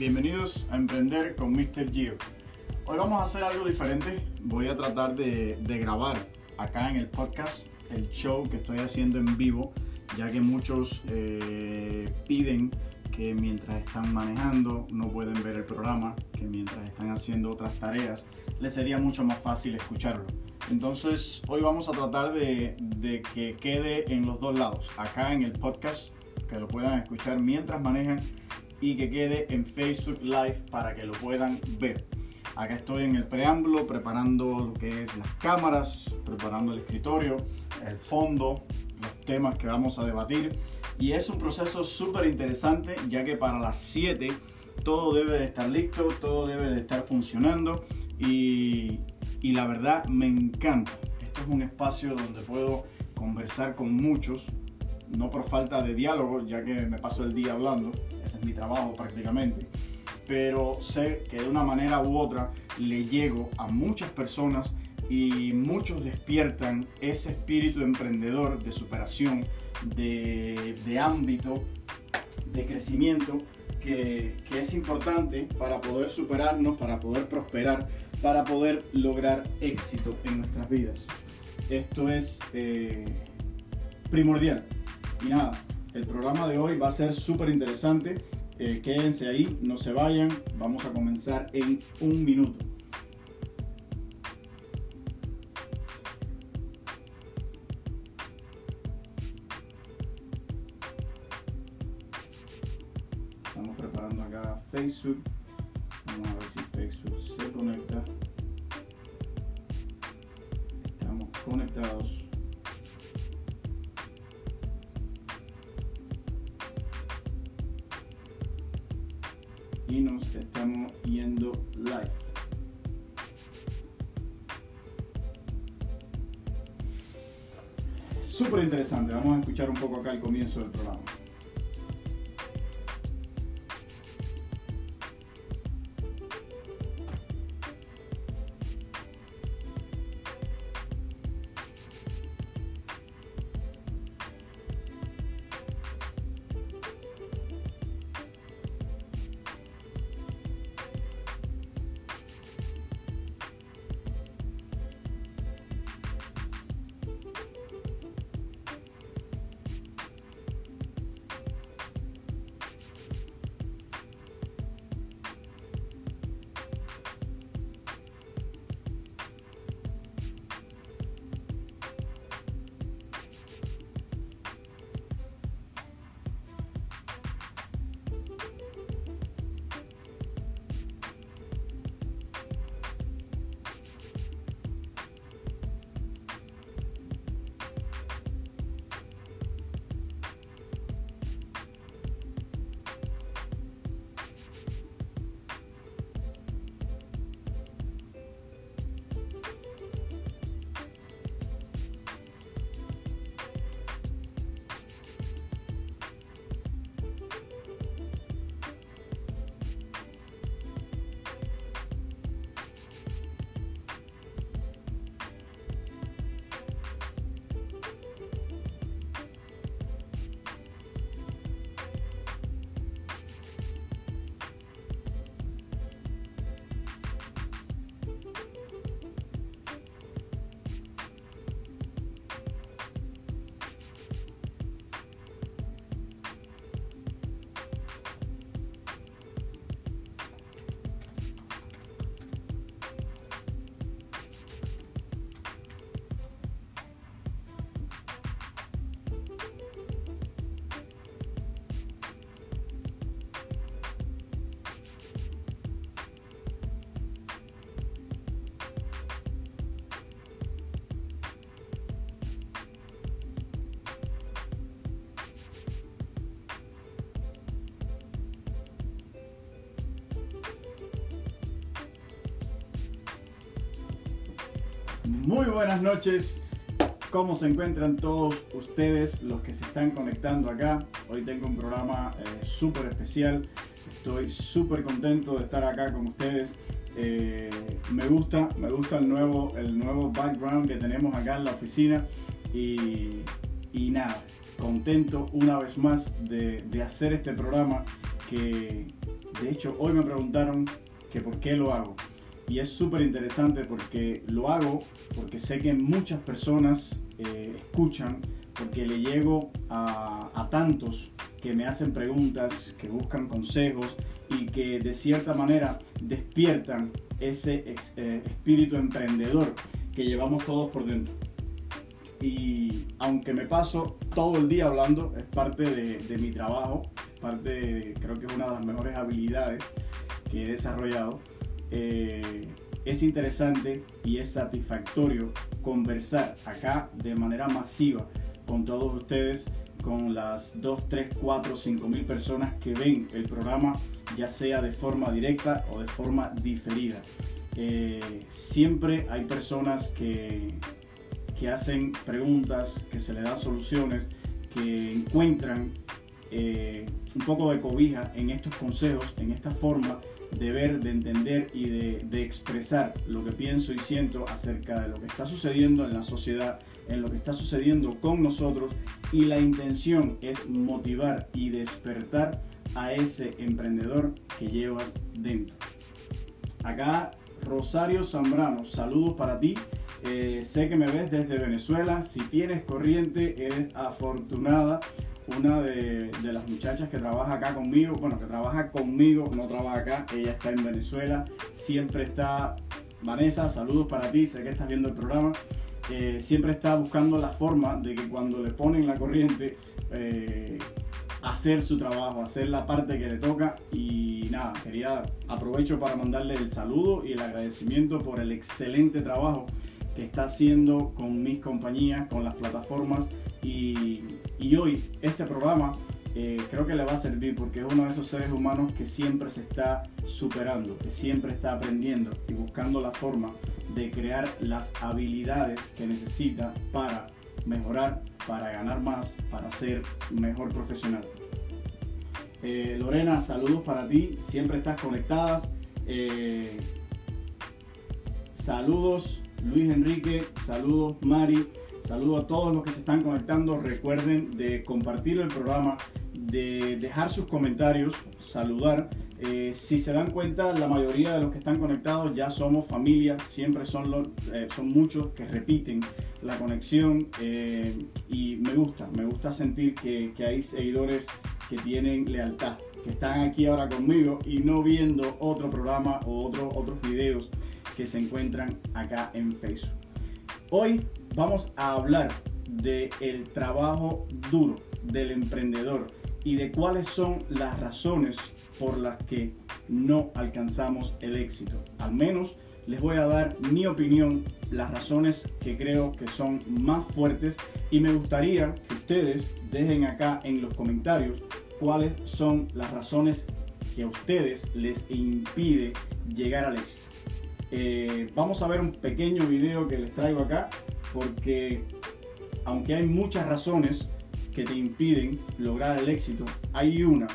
bienvenidos a Emprender con Mr. Gio. Hoy vamos a hacer algo diferente. Voy a tratar de, grabar acá en el podcast el show que estoy haciendo en vivo, ya que muchos eh, piden que mientras están manejando no pueden ver el programa, que mientras están haciendo otras tareas les sería mucho más fácil escucharlo. Entonces hoy vamos a tratar de, de que quede en los dos lados, acá en el podcast, que lo puedan escuchar mientras manejan y que quede en Facebook Live para que lo puedan ver. Acá estoy en el preámbulo preparando lo que es las cámaras, preparando el escritorio, el fondo, los temas que vamos a debatir. Y es un proceso súper interesante ya que para las 7 todo debe de estar listo, todo debe de estar funcionando y, y la verdad me encanta. Esto es un espacio donde puedo conversar con muchos, no por falta de diálogo, ya que me paso el día hablando, ese es mi trabajo prácticamente, pero sé que de una manera u otra le llego a muchas personas y muchos despiertan ese espíritu emprendedor de superación, de, de ámbito, de crecimiento que, que, es importante para poder superarnos, para poder prosperar, para poder lograr éxito en nuestras vidas. Esto es eh, primordial. Y nada, el programa de hoy va a ser súper interesante. Eh, quédense ahí, no se vayan. Vamos a comenzar en un minuto. Estamos preparando acá Facebook. Vamos a escuchar un poco acá el comienzo del programa. Muy buenas noches. ¿Cómo se encuentran todos ustedes, los que se están conectando acá? Hoy tengo un programa eh, súper especial. Estoy súper contento de estar acá con ustedes. Eh, me gusta, me gusta el nuevo, el nuevo background que tenemos acá en la oficina. Y, nada, contento una vez más de, de hacer este programa que De hecho, hoy me preguntaron que por qué lo hago. Y es súper interesante porque lo hago porque sé que muchas personas eh, escuchan, porque le llego a, a tantos que me hacen preguntas, que buscan consejos y que de cierta manera despiertan ese eh, espíritu emprendedor que llevamos todos por dentro. Y aunque me paso todo el día hablando, es parte de, mi trabajo, parte creo que es una de las mejores habilidades que he desarrollado. Eh, es interesante y es satisfactorio conversar acá de manera masiva con todos ustedes, con las 2, 3, 4, 5 mil personas que ven el programa, ya sea de forma directa o de forma diferida. Eh, siempre hay personas que, que hacen preguntas, que se le dan soluciones, que encuentran eh, un poco de cobija en estos consejos, en esta forma de ver, de entender y de, expresar lo que pienso y siento acerca de lo que está sucediendo en la sociedad, en lo que está sucediendo con nosotros y la intención es motivar y despertar a ese emprendedor que llevas dentro. Acá Rosario Zambrano, saludos para ti. Eh, sé que me ves desde Venezuela. Si tienes corriente, eres afortunada. Una de, las muchachas que trabaja acá conmigo, bueno, que trabaja conmigo, no trabaja acá, ella está en Venezuela. Siempre está, Vanessa, saludos para ti, sé que estás viendo el programa. Eh, siempre está buscando la forma de que cuando le ponen la corriente, eh, hacer su trabajo, hacer la parte que le toca y nada, quería aprovecho para mandarle el saludo y el agradecimiento por el excelente trabajo que está haciendo con mis compañías, con las plataformas y, y hoy este programa eh, creo que le va a servir porque es uno de esos seres humanos que siempre se está superando, que siempre está aprendiendo y buscando la forma de crear las habilidades que necesita para mejorar, para ganar más, para ser mejor profesional. Eh, Lorena, saludos para ti, siempre estás conectadas. Eh, saludos Luis Enrique, saludos Mari, saludos a todos los que se están conectando. Recuerden de compartir el programa, de dejar sus comentarios, saludar. Eh, si se dan cuenta, la mayoría de los que están conectados ya somos familia, siempre son, los, son muchos que repiten la conexión y me gusta, me gusta sentir que, que hay seguidores que tienen lealtad, que están aquí ahora conmigo y no viendo otro programa o otro, otros videos que se encuentran acá en Facebook. Hoy vamos a hablar del el trabajo duro del emprendedor y de cuáles son las razones por las que no alcanzamos el éxito. Al menos les voy a dar mi opinión, las razones que creo que son más fuertes y me gustaría que ustedes dejen acá en los comentarios cuáles son las razones que a ustedes les impide llegar al éxito. Eh, vamos a ver un pequeño video que les traigo acá porque aunque hay muchas razones que te impiden lograr el éxito, hay una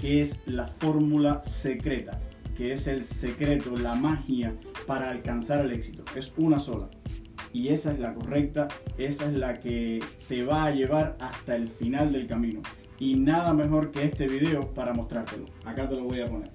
que es la fórmula secreta, que es el secreto, la magia para alcanzar el éxito. Es una sola. Y esa es la correcta, esa es la que te va a llevar hasta el final del camino y nada mejor que este video para mostrártelo. Acá te lo voy a poner.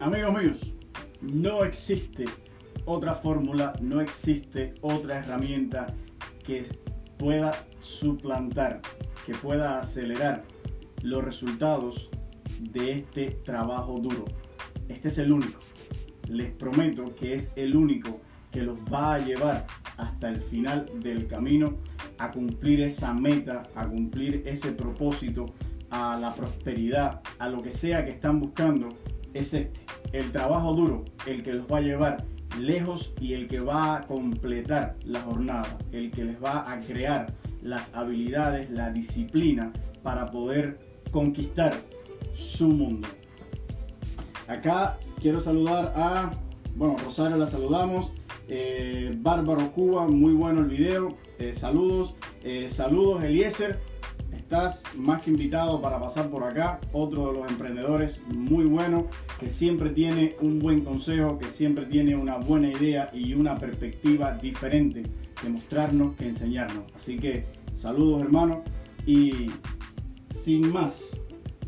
Amigos míos, no existe otra fórmula, no existe otra herramienta que pueda suplantar, que pueda acelerar los resultados de este trabajo duro. Este es el único. Les prometo que es el único que los va a llevar hasta el final del camino a cumplir esa meta, a cumplir ese propósito, a la prosperidad, a lo que sea que están buscando, es este. El trabajo duro, el que los va a llevar lejos y el que va a completar la jornada, el que les va a crear las habilidades, la disciplina para poder conquistar su mundo. Acá quiero saludar a, bueno, Rosario la saludamos, eh, Bárbaro Cuba, muy bueno el video, eh, saludos, eh, saludos Eliezer, estás más que invitado para pasar por acá, otro de los emprendedores muy bueno, que siempre tiene un buen consejo, que siempre tiene una buena idea y una perspectiva diferente que mostrarnos, que enseñarnos. Así que saludos hermano y sin más,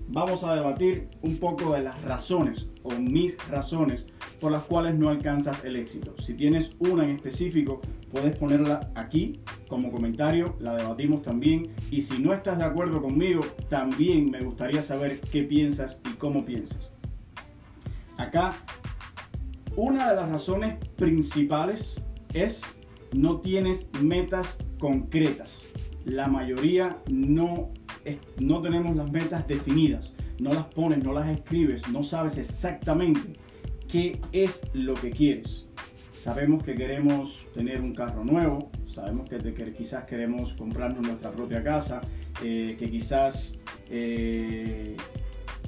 vamos a debatir un poco de las razones o mis razones por las cuales no alcanzas el éxito. Si tienes una en específico, puedes ponerla aquí como comentario, la debatimos también. Y si no estás de acuerdo conmigo, también me gustaría saber qué piensas y cómo piensas. Acá, una de las razones principales es no tienes metas concretas. La mayoría no, no tenemos las metas definidas. No las pones, no las escribes, no sabes exactamente qué es lo que quieres. Sabemos que queremos tener un carro nuevo, sabemos que, quizás queremos comprarnos nuestra propia casa, eh, que quizás eh,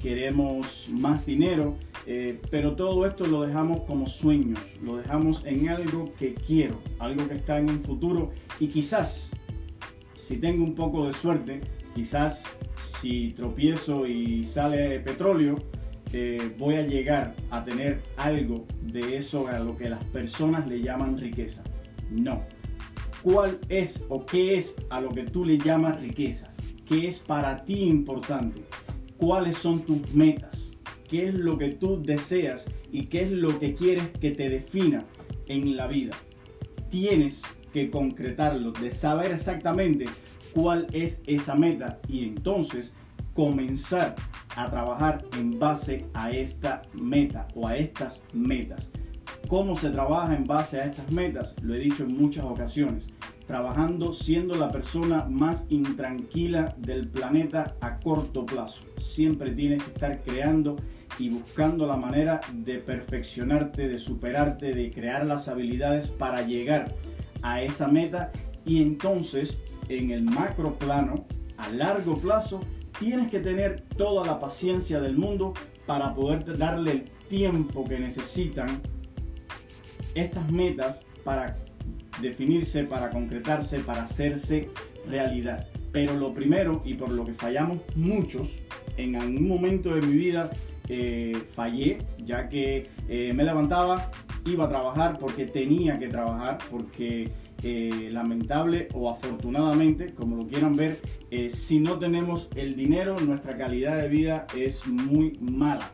queremos más dinero, eh, pero todo esto lo dejamos como sueños, lo dejamos en algo que quiero, algo que está en un futuro y quizás, si tengo un poco de suerte, quizás si tropiezo y sale petróleo, voy a llegar a tener algo de eso a lo que las personas le llaman riqueza. No. ¿Cuál es o qué es a lo que tú le llamas riquezas? ¿Qué es para ti importante? ¿Cuáles son tus metas? ¿Qué es lo que tú deseas y qué es lo que quieres que te defina en la vida? Tienes que concretarlo, de saber exactamente cuál es esa meta y entonces comenzar a trabajar en base a esta meta o a estas metas. ¿Cómo se trabaja en base a estas metas? Lo he dicho en muchas ocasiones. Trabajando siendo la persona más intranquila del planeta a corto plazo. Siempre tienes que estar creando y buscando la manera de perfeccionarte, de superarte, de crear las habilidades para llegar a esa meta. Y entonces, en el macro plano, a largo plazo, tienes que tener toda la paciencia del mundo para poder darle el tiempo que necesitan estas metas para definirse, para concretarse, para hacerse realidad. Pero lo primero, y por lo que fallamos muchos, en algún momento de mi vida eh, fallé, ya que eh, me levantaba, iba a trabajar porque tenía que trabajar, porque eh, lamentable o afortunadamente, como lo quieran ver, eh, si no tenemos el dinero, nuestra calidad de vida es muy mala.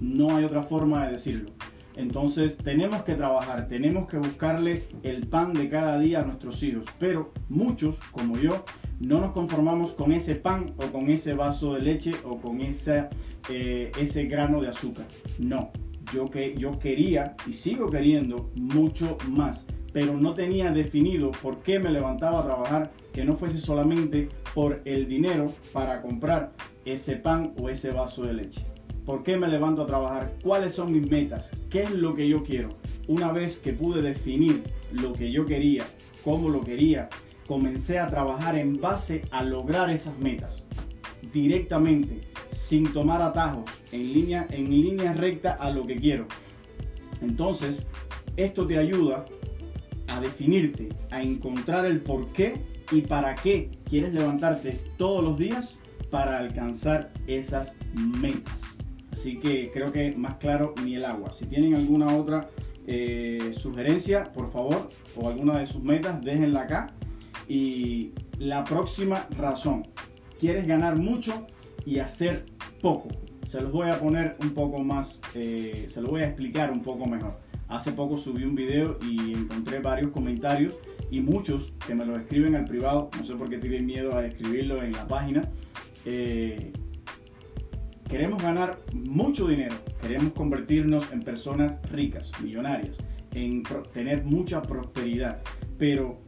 No hay otra forma de decirlo. Entonces tenemos que trabajar, tenemos que buscarle el pan de cada día a nuestros hijos. Pero muchos, como yo, no nos conformamos con ese pan o con ese vaso de leche o con esa, eh, ese grano de azúcar. No, yo, que, yo quería y sigo queriendo mucho más pero no tenía definido por qué me levantaba a trabajar, que no fuese solamente por el dinero para comprar ese pan o ese vaso de leche. ¿Por qué me levanto a trabajar? ¿Cuáles son mis metas? ¿Qué es lo que yo quiero? Una vez que pude definir lo que yo quería, cómo lo quería, comencé a trabajar en base a lograr esas metas directamente, sin tomar atajos, en línea, en línea recta a lo que quiero. Entonces, esto te ayuda a definirte, a encontrar el por qué y para qué quieres levantarte todos los días para alcanzar esas metas. Así que creo que más claro ni el agua. Si tienen alguna otra eh, sugerencia, por favor, o alguna de sus metas, déjenla acá. Y la próxima razón, quieres ganar mucho y hacer poco. Se los voy a poner un poco más, eh, se los voy a explicar un poco mejor. Hace poco subí un video y encontré varios comentarios y muchos que me lo escriben al privado, no sé por qué tienen miedo a escribirlo en la página. Eh, queremos ganar mucho dinero, queremos convertirnos en personas ricas, millonarias, en tener mucha prosperidad, pero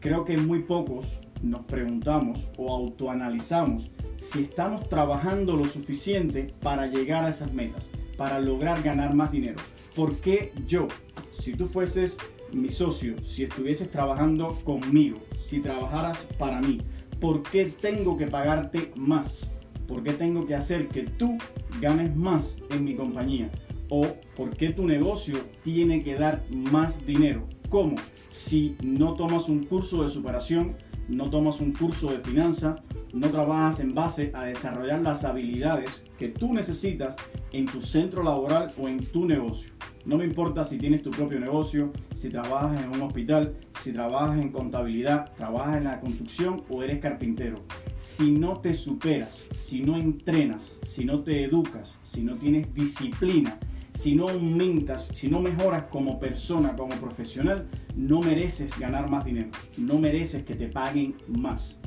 creo que muy pocos nos preguntamos o autoanalizamos si estamos trabajando lo suficiente para llegar a esas metas, para lograr ganar más dinero. ¿Por qué yo? Si tú fueses mi socio, si estuvieses trabajando conmigo, si trabajaras para mí, ¿por qué tengo que pagarte más? ¿Por qué tengo que hacer que tú ganes más en mi compañía? ¿O por qué tu negocio tiene que dar más dinero? ¿Cómo? Si no tomas un curso de superación, no tomas un curso de finanza, no trabajas en base a desarrollar las habilidades que tú necesitas en tu centro laboral o en tu negocio. No me importa si tienes tu propio negocio, si trabajas en un hospital, si trabajas en contabilidad, trabajas en la construcción o eres carpintero. Si no te superas, si no entrenas, si no te educas, si no tienes disciplina, si no aumentas, si no mejoras como persona, como profesional, no mereces ganar más dinero, no mereces que te paguen más.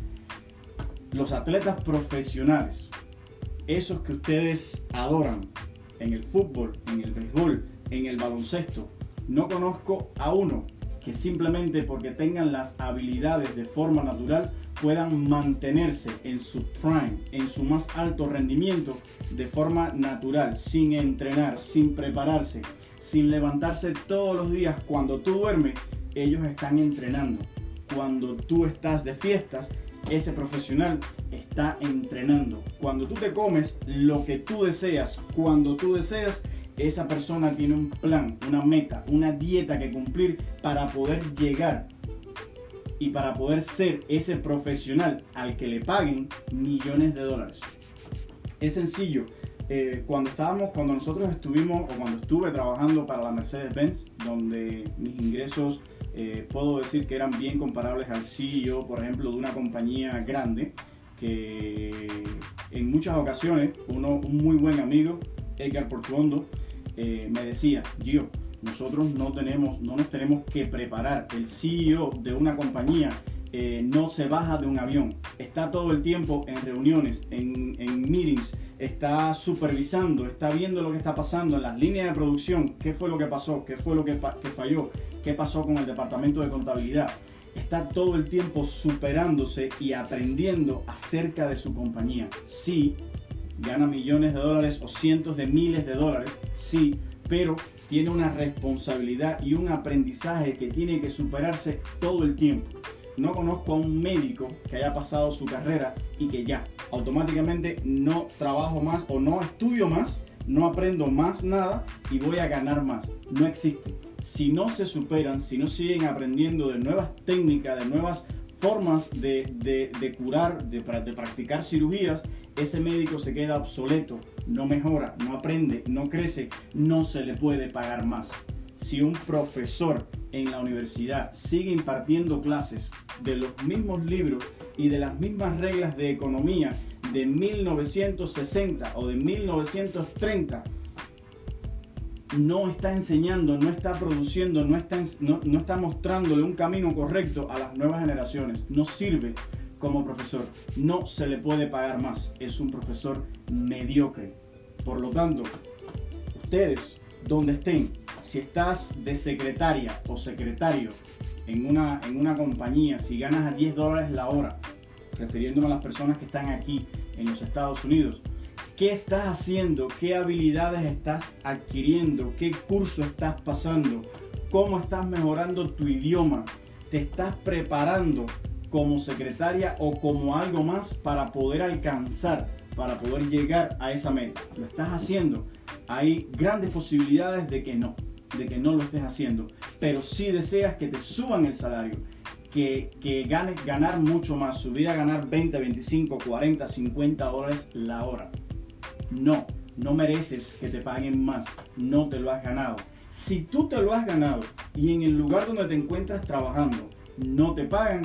Los atletas profesionales, esos que ustedes adoran en el fútbol, en el béisbol, en el baloncesto, no conozco a uno que simplemente porque tengan las habilidades de forma natural puedan mantenerse en su prime, en su más alto rendimiento de forma natural, sin entrenar, sin prepararse, sin levantarse todos los días cuando tú duermes, ellos están entrenando. Cuando tú estás de fiestas, ese profesional está entrenando. Cuando tú te comes lo que tú deseas, cuando tú deseas, esa persona tiene un plan, una meta, una dieta que cumplir para poder llegar y para poder ser ese profesional al que le paguen millones de dólares. Es sencillo. Eh, cuando estábamos, cuando nosotros estuvimos o cuando estuve trabajando para la Mercedes-Benz, donde mis ingresos eh, puedo decir que eran bien comparables al CEO, por ejemplo, de una compañía grande, que en muchas ocasiones uno, un muy buen amigo, Edgar Portuondo, eh, me decía, Gio, nosotros no, tenemos, no nos tenemos que preparar. El CEO de una compañía eh, no se baja de un avión, está todo el tiempo en reuniones, en, en, meetings, está supervisando, está viendo lo que está pasando en las líneas de producción, qué fue lo que pasó, qué fue lo que, que falló, qué pasó con el departamento de contabilidad. Está todo el tiempo superándose y aprendiendo acerca de su compañía. Sí, gana millones de dólares o cientos de miles de dólares, sí, pero tiene una responsabilidad y un aprendizaje que tiene que superarse todo el tiempo. No conozco a un médico que haya pasado su carrera y que ya automáticamente no trabajo más o no estudio más, no aprendo más nada y voy a ganar más. No existe. Si no se superan, si no siguen aprendiendo de nuevas técnicas, de nuevas formas de, curar, de, de practicar cirugías, ese médico se queda obsoleto, no mejora, no aprende, no crece, no se le puede pagar más. Si un profesor en la universidad sigue impartiendo clases de los mismos libros y de las mismas reglas de economía de 1960 o de 1930, no está enseñando, no está produciendo, no está, no, está mostrándole un camino correcto a las nuevas generaciones. No sirve como profesor. No se le puede pagar más. Es un profesor mediocre. Por lo tanto, ustedes, donde estén, si estás de secretaria o secretario en una, en una compañía, si ganas a 10 dólares la hora, refiriéndome a las personas que están aquí en los Estados Unidos, ¿qué estás haciendo? ¿Qué habilidades estás adquiriendo? ¿Qué curso estás pasando? ¿Cómo estás mejorando tu idioma? ¿Te estás preparando como secretaria o como algo más para poder alcanzar, para poder llegar a esa meta. ¿Lo estás haciendo? Hay grandes posibilidades de que no, de que no lo estés haciendo. Pero si deseas que te suban el salario, que, que ganes ganar mucho más, subir a ganar 20, 25, 40, 50 dólares la hora. No, no mereces que te paguen más, no te lo has ganado. Si tú te lo has ganado y en el lugar donde te encuentras trabajando no te pagan,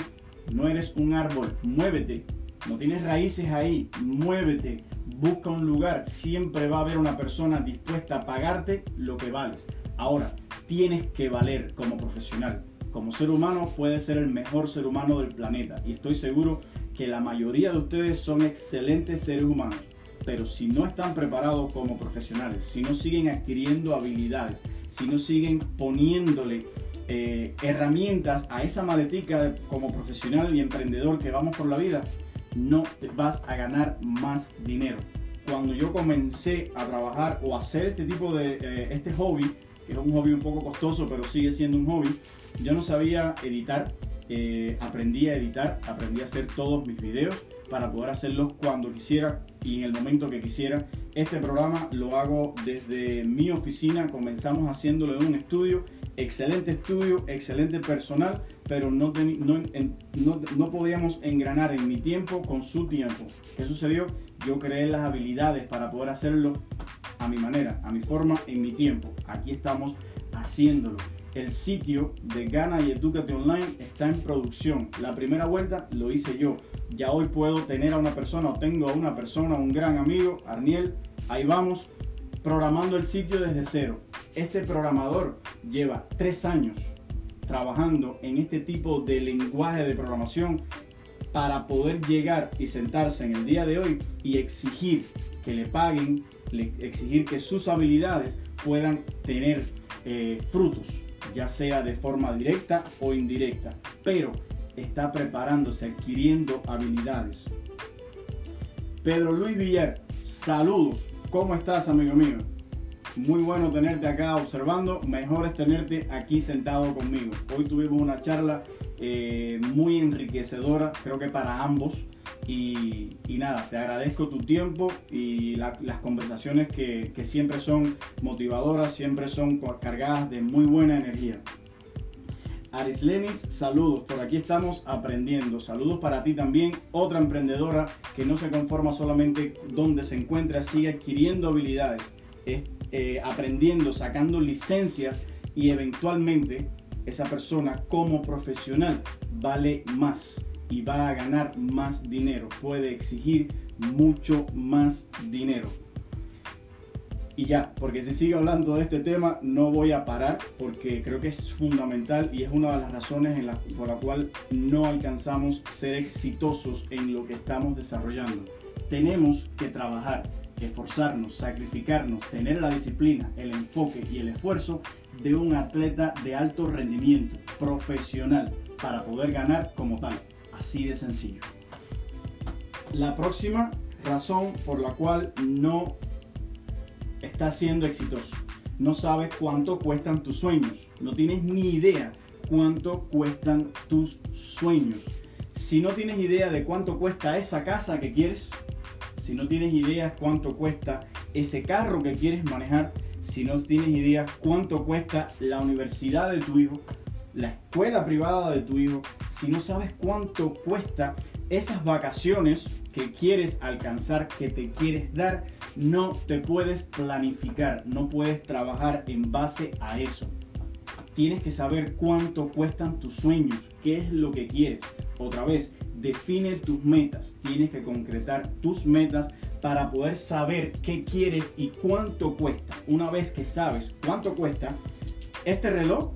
no eres un árbol, muévete, no tienes raíces ahí, muévete, busca un lugar, siempre va a haber una persona dispuesta a pagarte lo que vales. Ahora, tienes que valer como profesional. Como ser humano puedes ser el mejor ser humano del planeta y estoy seguro que la mayoría de ustedes son excelentes seres humanos. Pero si no están preparados como profesionales, si no siguen adquiriendo habilidades, si no siguen poniéndole eh, herramientas a esa maletica como profesional y emprendedor que vamos por la vida, no vas a ganar más dinero. Cuando yo comencé a trabajar o hacer este tipo de eh, este hobby, es un hobby un poco costoso, pero sigue siendo un hobby, yo no sabía editar, eh, aprendí a editar, aprendí a hacer todos mis videos para poder hacerlos cuando quisiera y en el momento que quisiera. Este programa lo hago desde mi oficina, comenzamos haciéndolo en un estudio, excelente estudio, excelente personal, pero no, no, no, podíamos engranar en mi tiempo con su tiempo. ¿Qué sucedió? Yo creé las habilidades para poder hacerlo a mi manera, a mi forma, en mi tiempo. Aquí estamos haciéndolo. El sitio de Gana y Educate Online está en producción. La primera vuelta lo hice yo. Ya hoy puedo tener a una persona o tengo a una persona, un gran amigo, Arniel. Ahí vamos, programando el sitio desde cero. Este programador lleva tres años trabajando en este tipo de lenguaje de programación para poder llegar y sentarse en el día de hoy y exigir que le paguen, exigir que sus habilidades puedan tener eh, frutos, ya sea de forma directa o indirecta, pero está preparándose, adquiriendo habilidades. Pedro Luis Villar, saludos, ¿cómo estás amigo mío? Muy bueno tenerte acá observando, mejor es tenerte aquí sentado conmigo. Hoy tuvimos una charla eh, muy enriquecedora, creo que para ambos. Y, nada, te agradezco tu tiempo y las conversaciones que, que, siempre son motivadoras, siempre son cargadas de muy buena energía. Arislenis, saludos, por aquí estamos aprendiendo. Saludos para ti también, otra emprendedora que no se conforma solamente donde se encuentra, sigue adquiriendo habilidades eh, aprendiendo, sacando licencias y eventualmente esa persona como profesional vale más y va a ganar más dinero, puede exigir mucho más dinero. Y ya, porque si sigue hablando de este tema, no voy a parar porque creo que es fundamental y es una de las razones en la, por la cual no alcanzamos ser exitosos en lo que estamos desarrollando. Tenemos que trabajar esforzarnos, sacrificarnos, tener la disciplina, el enfoque y el esfuerzo de un atleta de alto rendimiento, profesional, para poder ganar como tal. Así de sencillo. La próxima razón por la cual no estás siendo exitoso. No sabes cuánto cuestan tus sueños. No tienes ni idea cuánto cuestan tus sueños. Si no tienes idea de cuánto cuesta esa casa que quieres, si no tienes ideas cuánto cuesta ese carro que quieres manejar, si no tienes ideas cuánto cuesta la universidad de tu hijo, la escuela privada de tu hijo, si no sabes cuánto cuesta esas vacaciones que quieres alcanzar, que te quieres dar, no te puedes planificar, no puedes trabajar en base a eso. Tienes que saber cuánto cuestan tus sueños, qué es lo que quieres. Otra vez, define tus metas. Tienes que concretar tus metas para poder saber qué quieres y cuánto cuesta. Una vez que sabes cuánto cuesta este reloj,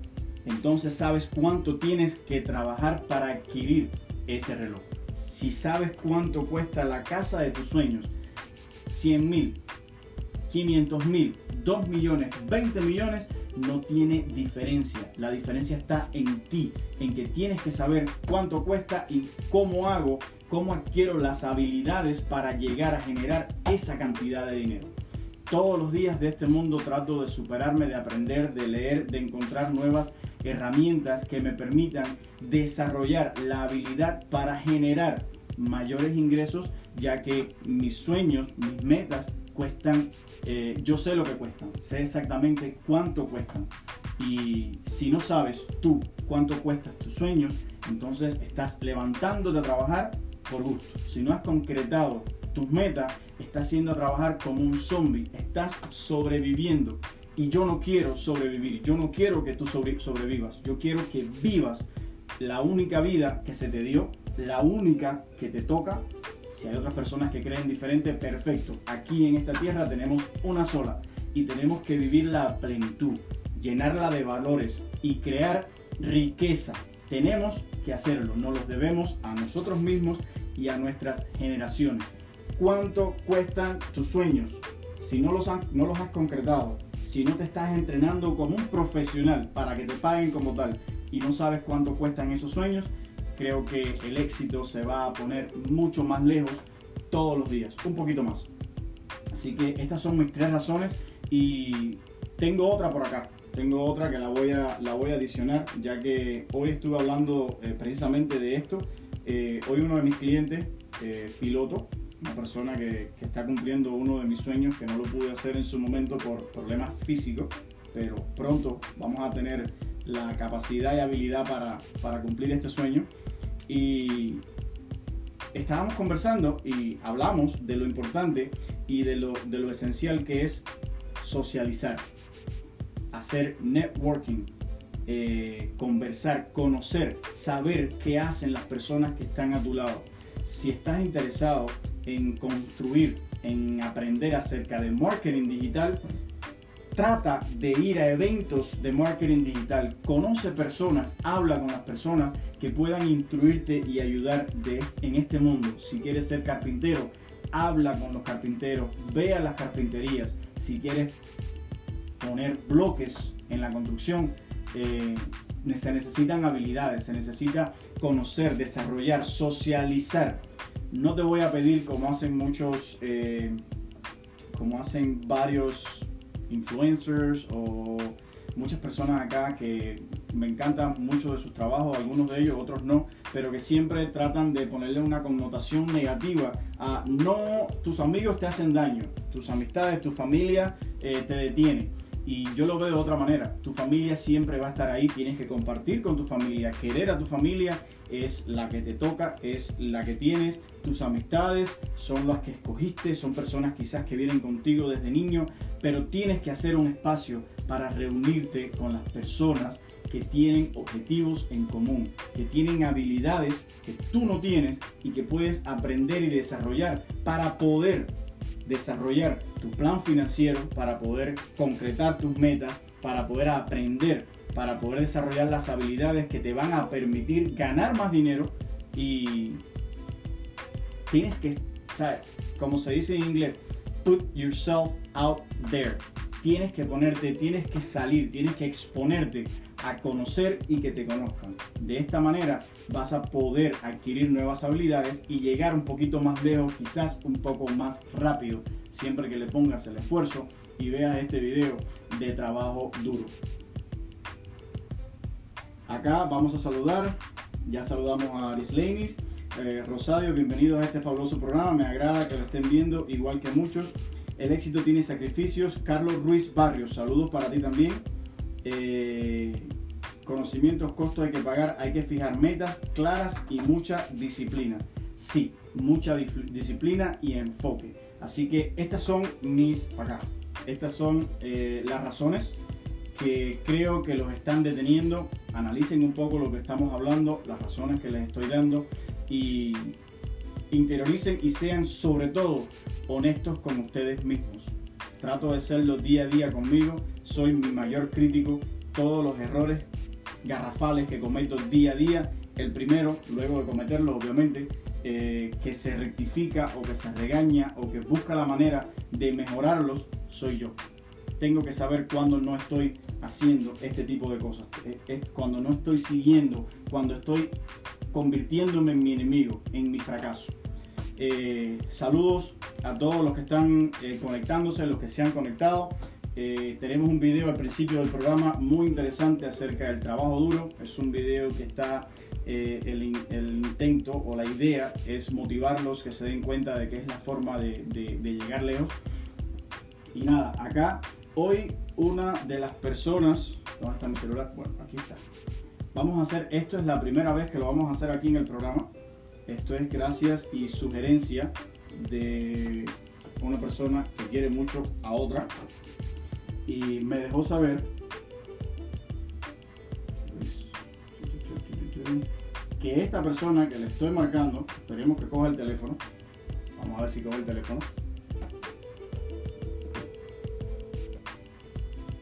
entonces sabes cuánto tienes que trabajar para adquirir ese reloj. Si sabes cuánto cuesta la casa de tus sueños, 100 mil, 500 mil, 2 millones, 20 millones, no tiene diferencia. La diferencia está en ti, en que tienes que saber cuánto cuesta y cómo hago, cómo adquiero las habilidades para llegar a generar esa cantidad de dinero. Todos los días de este mundo trato de superarme, de aprender, de leer, de encontrar nuevas herramientas que me permitan desarrollar la habilidad para generar mayores ingresos, ya que mis sueños, mis metas cuestan, eh, yo sé lo que cuestan, sé exactamente cuánto cuestan. Y si no sabes tú cuánto cuestan tus sueños, entonces estás levantándote a trabajar por gusto. Si no has concretado tus metas, estás yendo a trabajar como un zombie, estás sobreviviendo. Y yo no quiero sobrevivir, yo no quiero que tú sobrevivas, yo quiero que vivas la única vida que se te dio, la única que te toca. Si hay otras personas que creen diferente, perfecto. Aquí en esta tierra tenemos una sola y tenemos que vivirla a plenitud, llenarla de valores y crear riqueza. Tenemos que hacerlo, no los debemos a nosotros mismos y a nuestras generaciones. ¿Cuánto cuestan tus sueños? Si no los, no los has concretado, si no te estás entrenando como un profesional para que te paguen como tal y no sabes cuánto cuestan esos sueños, creo que el éxito se va a poner mucho más lejos todos los días, un poquito más. Así que estas son mis tres razones y tengo otra por acá. Tengo otra que la voy a, la voy a adicionar, ya que hoy estuve hablando eh, precisamente de esto. Eh, hoy uno de mis clientes, eh, piloto, una persona que, está cumpliendo uno de mis sueños, que no lo pude hacer en su momento por problemas físicos, pero pronto vamos a tener la capacidad y habilidad para, para cumplir este sueño. Y estábamos conversando y hablamos de lo importante y de lo, de lo esencial que es socializar, hacer networking, eh, conversar, conocer, saber qué hacen las personas que están a tu lado. Si estás interesado en construir, en aprender acerca de marketing digital, trata de ir a eventos de marketing digital, conoce personas, habla con las personas que puedan instruirte y ayudar en este mundo. Si quieres ser carpintero, habla con los carpinteros, ve a las carpinterías. Si quieres poner bloques en la construcción, eh, se necesitan habilidades, se necesita conocer, desarrollar, socializar. No te voy a pedir como hacen muchos, eh, como hacen varios influencers o muchas personas acá que me encantan mucho de sus trabajos, algunos de ellos, otros no, pero que siempre tratan de ponerle una connotación negativa a no, tus amigos te hacen daño, tus amistades, tu familia eh, te detiene. Y yo lo veo de otra manera. Tu familia siempre va a estar ahí, tienes que compartir con tu familia, querer a tu familia es la que te toca, es la que tienes. Tus amistades son las que escogiste, son personas quizás que vienen contigo desde niño, pero tienes que hacer un espacio para reunirte con las personas que tienen objetivos en común, que tienen habilidades que tú no tienes y que puedes aprender y desarrollar para poder desarrollar tu plan financiero, para poder concretar tus metas, para poder aprender, para poder desarrollar las habilidades que te van a permitir ganar más dinero y tienes que, ¿sabes? como se dice en inglés, put yourself out there. Tienes que ponerte, tienes que salir, tienes que exponerte a conocer y que te conozcan. De esta manera vas a poder adquirir nuevas habilidades y llegar un poquito más lejos, quizás un poco más rápido, siempre que le pongas el esfuerzo y veas este video de trabajo duro. Vamos a saludar, ya saludamos a Aris eh, Rosario, bienvenido a este fabuloso programa, me agrada que lo estén viendo igual que muchos. El éxito tiene sacrificios. Carlos Ruiz Barrios, saludos para ti también. Eh, conocimientos, costos hay que pagar, hay que fijar metas claras y mucha disciplina. Sí, mucha disciplina y enfoque. Así que estas son mis, acá, estas son eh, las razones que creo que los están deteniendo. Analicen un poco lo que estamos hablando, las razones que les estoy dando y interioricen y sean sobre todo honestos con ustedes mismos. Trato de serlo día a día conmigo, soy mi mayor crítico, todos los errores garrafales que cometo día a día, el primero, luego de cometerlo obviamente, eh, que se rectifica o que se regaña o que busca la manera de mejorarlos, soy yo. Tengo que saber cuando no estoy haciendo este tipo de cosas, es cuando no estoy siguiendo, cuando estoy convirtiéndome en mi enemigo, en mi fracaso. Eh, saludos a todos los que están eh, conectándose, los que se han conectado. Eh, tenemos un video al principio del programa muy interesante acerca del trabajo duro. Es un video que está, el, intento o la idea es motivarlos que se den cuenta de que es la forma de llegar lejos. Y nada, acá hoy una de las personas, ¿dónde está mi celular? Bueno, aquí está. Vamos a hacer, esto es la primera vez que lo vamos a hacer aquí en el programa. Esto es gracias y sugerencia de una persona que quiere mucho a otra y me dejó saber que esta persona que le estoy marcando, esperemos que coja el teléfono. Vamos a ver si coge el teléfono.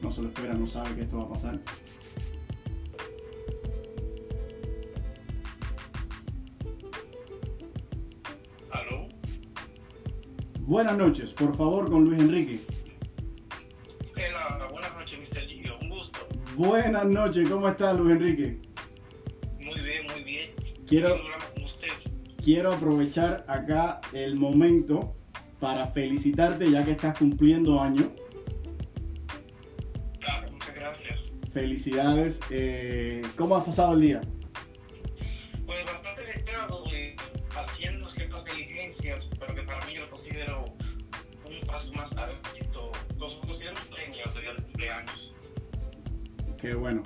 No se lo espera, no sabe que esto va a pasar. ¿Aló? Buenas noches, por favor, con Luis Enrique. Hola, buenas noches, Mr. Gillo. Un gusto. Buenas noches, ¿cómo estás, Luis Enrique? Muy bien, muy bien. Quiero, con usted. quiero aprovechar acá el momento para felicitarte ya que estás cumpliendo año. Felicidades. Eh, ¿Cómo has pasado el día? Pues bastante letrado, eh, haciendo ciertas diligencias, pero que para mí yo lo considero un paso más al éxito. Lo considero un premio de día de cumpleaños. Qué bueno.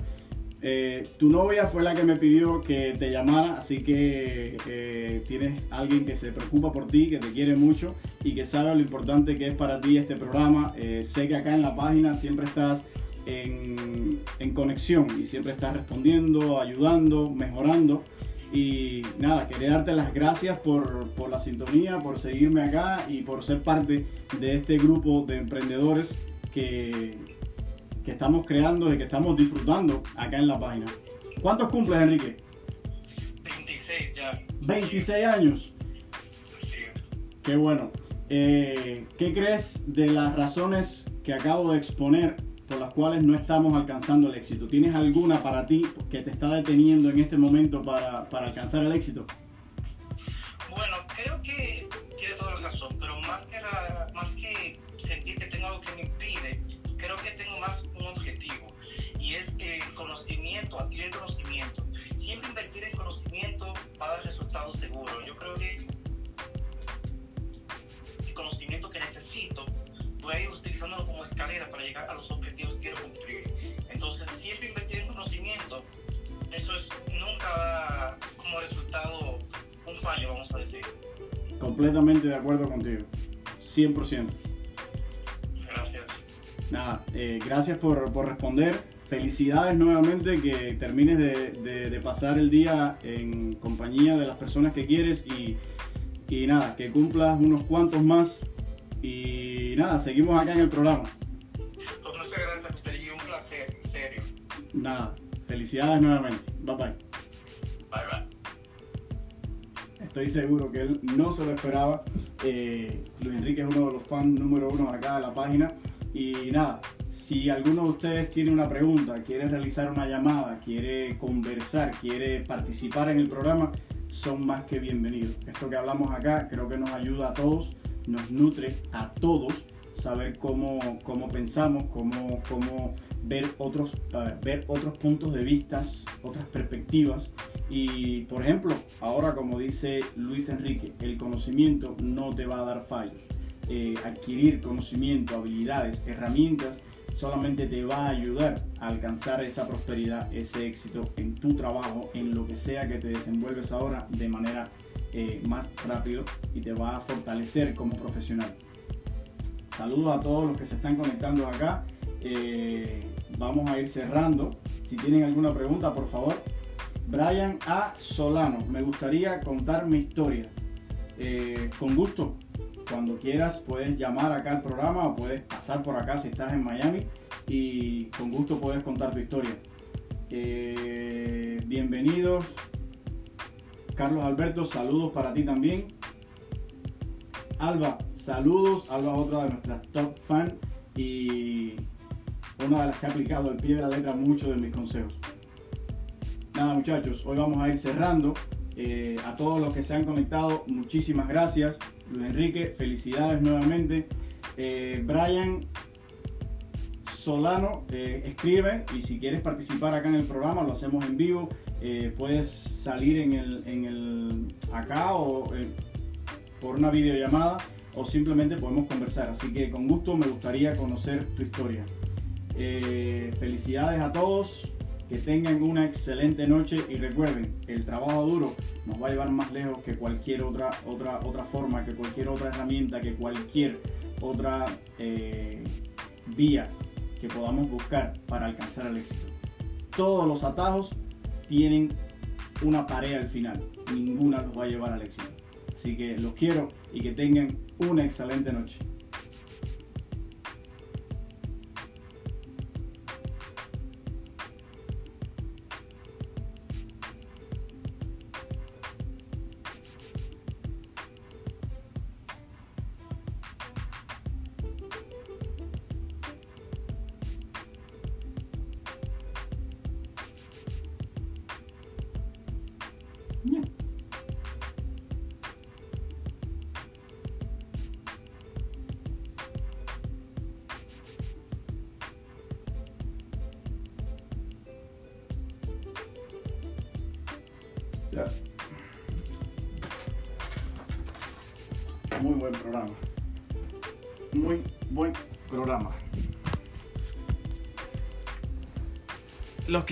Eh, tu novia fue la que me pidió que te llamara, así que eh, tienes alguien que se preocupa por ti, que te quiere mucho y que sabe lo importante que es para ti este programa. Eh, sé que acá en la página siempre estás en, en conexión y siempre estás respondiendo, ayudando, mejorando. Y nada, quería darte las gracias por, por la sintonía, por seguirme acá y por ser parte de este grupo de emprendedores que, que estamos creando y que estamos disfrutando acá en la página. ¿Cuántos cumples, Enrique? 26 ya. 26 años. Qué bueno. Eh, ¿Qué crees de las razones que acabo de exponer las cuales no estamos alcanzando el éxito? ¿Tienes alguna para ti que te está deteniendo en este momento para, para alcanzar el éxito? Bueno, creo que tiene toda la razón, pero más que, la- más que sentir que tengo algo que me impide, creo que tengo más un objetivo y es el conocimiento, adquirir conocimiento. Siempre invertir en conocimiento va a dar resultados seguros. Yo creo que voy a ir utilizándolo como escalera para llegar a los objetivos que quiero cumplir. Entonces, siempre invertir en conocimiento, eso es nunca da como resultado un fallo, vamos a decir. Completamente de acuerdo contigo. 100%. Gracias. Nada, eh, gracias por, por responder. Felicidades nuevamente que termines de, de- de pasar el día en compañía de las personas que quieres y, y nada, que cumplas unos cuantos más. Y nada, seguimos acá en el programa. Pues muchas gracias, Mr. Un placer, en serio. Nada, felicidades nuevamente. Bye bye. Bye, bye. Estoy seguro que él no se lo esperaba. Eh, Luis Enrique es uno de los fans número uno acá de la página. Y nada, si alguno de ustedes tiene una pregunta, quiere realizar una llamada, quiere conversar, quiere participar en el programa, son más que bienvenidos. Esto que hablamos acá creo que nos ayuda a todos, nos nutre a todos saber cómo, cómo pensamos, cómo, cómo ver, otros, eh, ver otros puntos de vista, otras perspectivas. Y por ejemplo, ahora como dice Luis Enrique, el conocimiento no te va a dar fallos. Eh, adquirir conocimiento, habilidades, herramientas, solamente te va a ayudar a alcanzar esa prosperidad, ese éxito en tu trabajo, en lo que sea que te desenvuelves ahora de manera eh, más rápido y te va a fortalecer como profesional. Saludos a todos los que se están conectando acá. Eh, vamos a ir cerrando. Si tienen alguna pregunta, por favor. Brian A. Solano, me gustaría contar mi historia. Eh, con gusto, cuando quieras puedes llamar acá al programa o puedes pasar por acá si estás en Miami y con gusto puedes contar tu historia. Bienvenidos. Carlos Alberto, saludos para ti también. Alba, saludos. Alba es otra de nuestras top fans y una de las que ha aplicado al pie de la letra muchos de mis consejos. Nada muchachos, hoy vamos a ir cerrando. Eh, a todos los que se han conectado, muchísimas gracias. Luis Enrique, felicidades nuevamente. Eh, Brian Solano eh, escribe y si quieres participar acá en el programa, lo hacemos en vivo. Eh, puedes salir en el, en el acá o eh, por una videollamada o simplemente podemos conversar. Así que con gusto me gustaría conocer tu historia. Eh, felicidades a todos, que tengan una excelente noche y recuerden, el trabajo duro nos va a llevar más lejos que cualquier otra, otra, otra forma, que cualquier otra herramienta, que cualquier otra vía que podamos buscar para alcanzar el éxito. Todos los atajos tienen una pared al final. Ninguna los va a llevar al éxito. Así que los quiero y que tengan una excelente noche.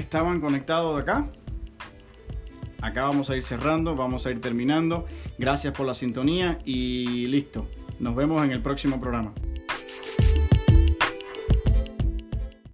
Estaban conectados acá, acá vamos a ir cerrando, vamos a ir terminando. Gracias por la sintonía y listo. Nos vemos en el próximo programa.